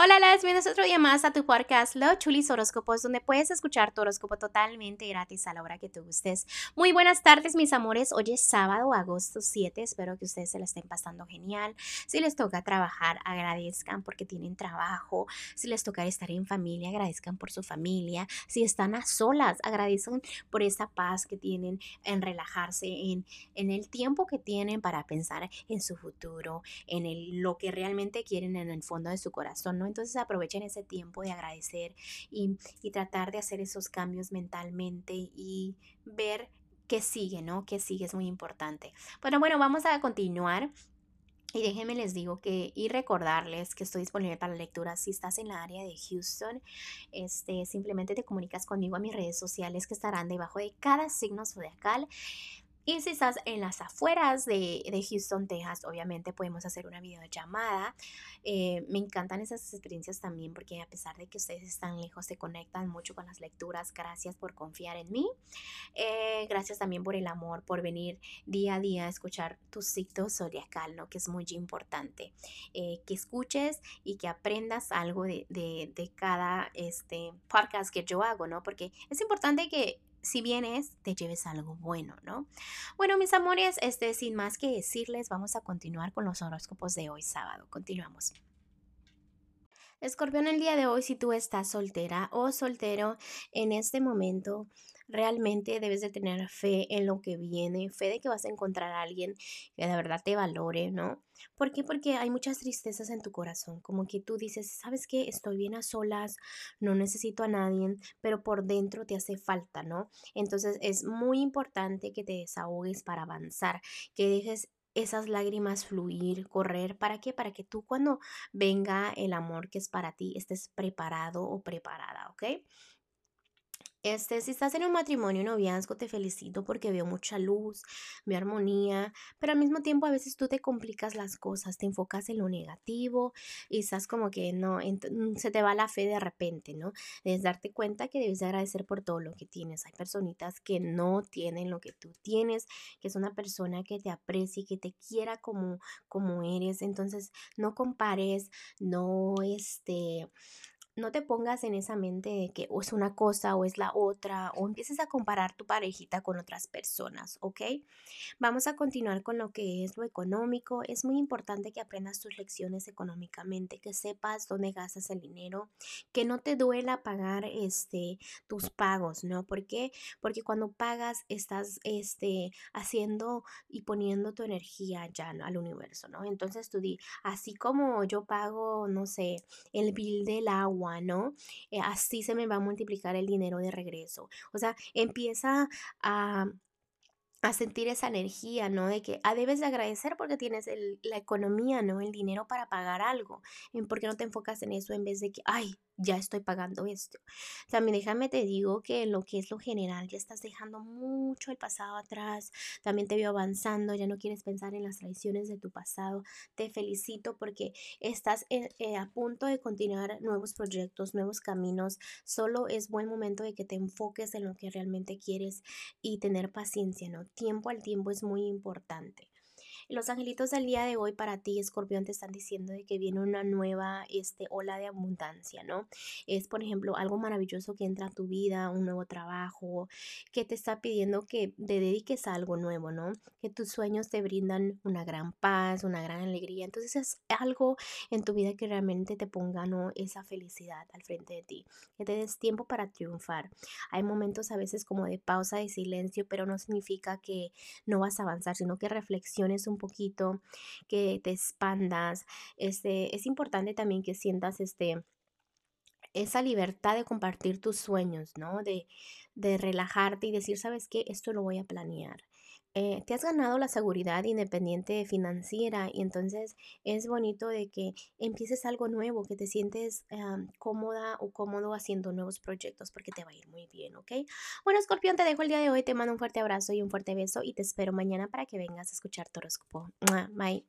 Hola, las bienvenidos otro día más a tu podcast Los Chulis Horóscopos, donde puedes escuchar tu horóscopo totalmente gratis a la hora que tú gustes. Muy buenas tardes, mis amores. Hoy es sábado, agosto 7. Espero que ustedes se la estén pasando genial. Si les toca trabajar, agradezcan porque tienen trabajo. Si les toca estar en familia, agradezcan por su familia. Si están a solas, agradezcan por esa paz que tienen en relajarse, en, en el tiempo que tienen para pensar en su futuro, en el, lo que realmente quieren en el fondo de su corazón, ¿no? Entonces aprovechen ese tiempo de agradecer y, tratar de hacer esos cambios mentalmente y ver qué sigue, ¿no? Qué sigue es muy importante. Bueno, bueno, vamos a continuar. Y déjenme les digo que y recordarles que estoy disponible para lectura si estás en la área de Houston. Este, simplemente te comunicas conmigo a mis redes sociales que estarán debajo de cada signo zodiacal. Y si estás en las afueras de, Houston, Texas, obviamente podemos hacer una videollamada. Eh, me encantan esas experiencias también porque a pesar de que ustedes están lejos, se conectan mucho con las lecturas. Gracias por confiar en mí. Eh, gracias también por el amor, por venir día a día a escuchar tu ciclo zodiacal, ¿no? que es muy importante. Eh, que escuches y que aprendas algo de, de, de cada este, podcast que yo hago, ¿no? Porque es importante que si vienes, te lleves algo bueno, ¿no? Bueno, mis amores, este, sin más que decirles, vamos a continuar con los horóscopos de hoy sábado. Continuamos. Escorpión, el día de hoy, si tú estás soltera o soltero en este momento, realmente debes de tener fe en lo que viene, fe de que vas a encontrar a alguien que de verdad te valore, ¿no? ¿Por qué? Porque hay muchas tristezas en tu corazón, como que tú dices, ¿sabes qué? Estoy bien a solas, no necesito a nadie, pero por dentro te hace falta, ¿no? Entonces es muy importante que te desahogues para avanzar, que dejes esas lágrimas fluir, correr. ¿Para qué? Para que tú cuando venga el amor que es para ti estés preparado o preparada, ¿ok? Este, si estás en un matrimonio, noviazgo, te felicito porque veo mucha luz, veo armonía, pero al mismo tiempo a veces tú te complicas las cosas, te enfocas en lo negativo y estás como que no, mm, se te va la fe de repente, ¿no? Debes darte cuenta que debes agradecer por todo lo que tienes. Hay personitas que no tienen lo que tú tienes, que es una persona que te aprecie, que te quiera como, como eres. Entonces, no compares, no, este, no te pongas en esa mente de que es una cosa o es la otra o empieces a comparar tu parejita con otras personas, ¿ok? Vamos a continuar con lo que es lo económico. Es muy importante que aprendas tus lecciones económicamente, que sepas dónde gastas el dinero, que no te duela pagar este tus pagos, ¿no? ¿Por qué? Porque cuando pagas estás este haciendo y poniendo tu energía ya al universo, ¿no? Entonces tú di, así como yo pago, no sé, el bill del agua, ¿no? Eh, así se me va a multiplicar el dinero de regreso. O sea, empieza a a sentir esa energía, ¿no? De que ah, debes de agradecer porque tienes la economía, ¿no? El dinero para pagar algo. ¿Por qué no te enfocas en eso en vez de que, ay, ya estoy pagando esto? También déjame te digo que lo que es lo general ya estás dejando mucho el pasado atrás. También te veo avanzando, ya no quieres pensar en las traiciones de tu pasado. Te felicito porque estás eh, a punto de continuar nuevos proyectos, nuevos caminos. Solo es buen momento de que te enfoques en lo que realmente quieres y tener paciencia, ¿no? tiempo al tiempo es muy importante. Los angelitos del día de hoy para ti, escorpión, te están diciendo de que viene una nueva este, ola de abundancia, ¿no? Es, por ejemplo, algo maravilloso que entra a tu vida, un nuevo trabajo, que te está pidiendo que te dediques a algo nuevo, ¿no? Que tus sueños te brindan una gran paz, una gran alegría. Entonces es algo en tu vida que realmente te ponga, ¿no? Esa felicidad al frente de ti, que te des tiempo para triunfar. Hay momentos a veces como de pausa, de silencio, pero no significa que no vas a avanzar, sino que reflexiones un poquito, que te expandas. Este, es importante también que sientas este, esa libertad de compartir tus sueños, ¿no? De, de relajarte y decir, ¿sabes qué? Esto lo voy a planear. Eh, te has ganado la seguridad independiente financiera y entonces es bonito de que empieces algo nuevo, que te sientes cómoda o cómodo haciendo nuevos proyectos porque te va a ir muy bien, ¿ok? Bueno, Escorpión, te dejo el día de hoy, te mando un fuerte abrazo y un fuerte beso y te espero mañana para que vengas a escuchar tu. Bye.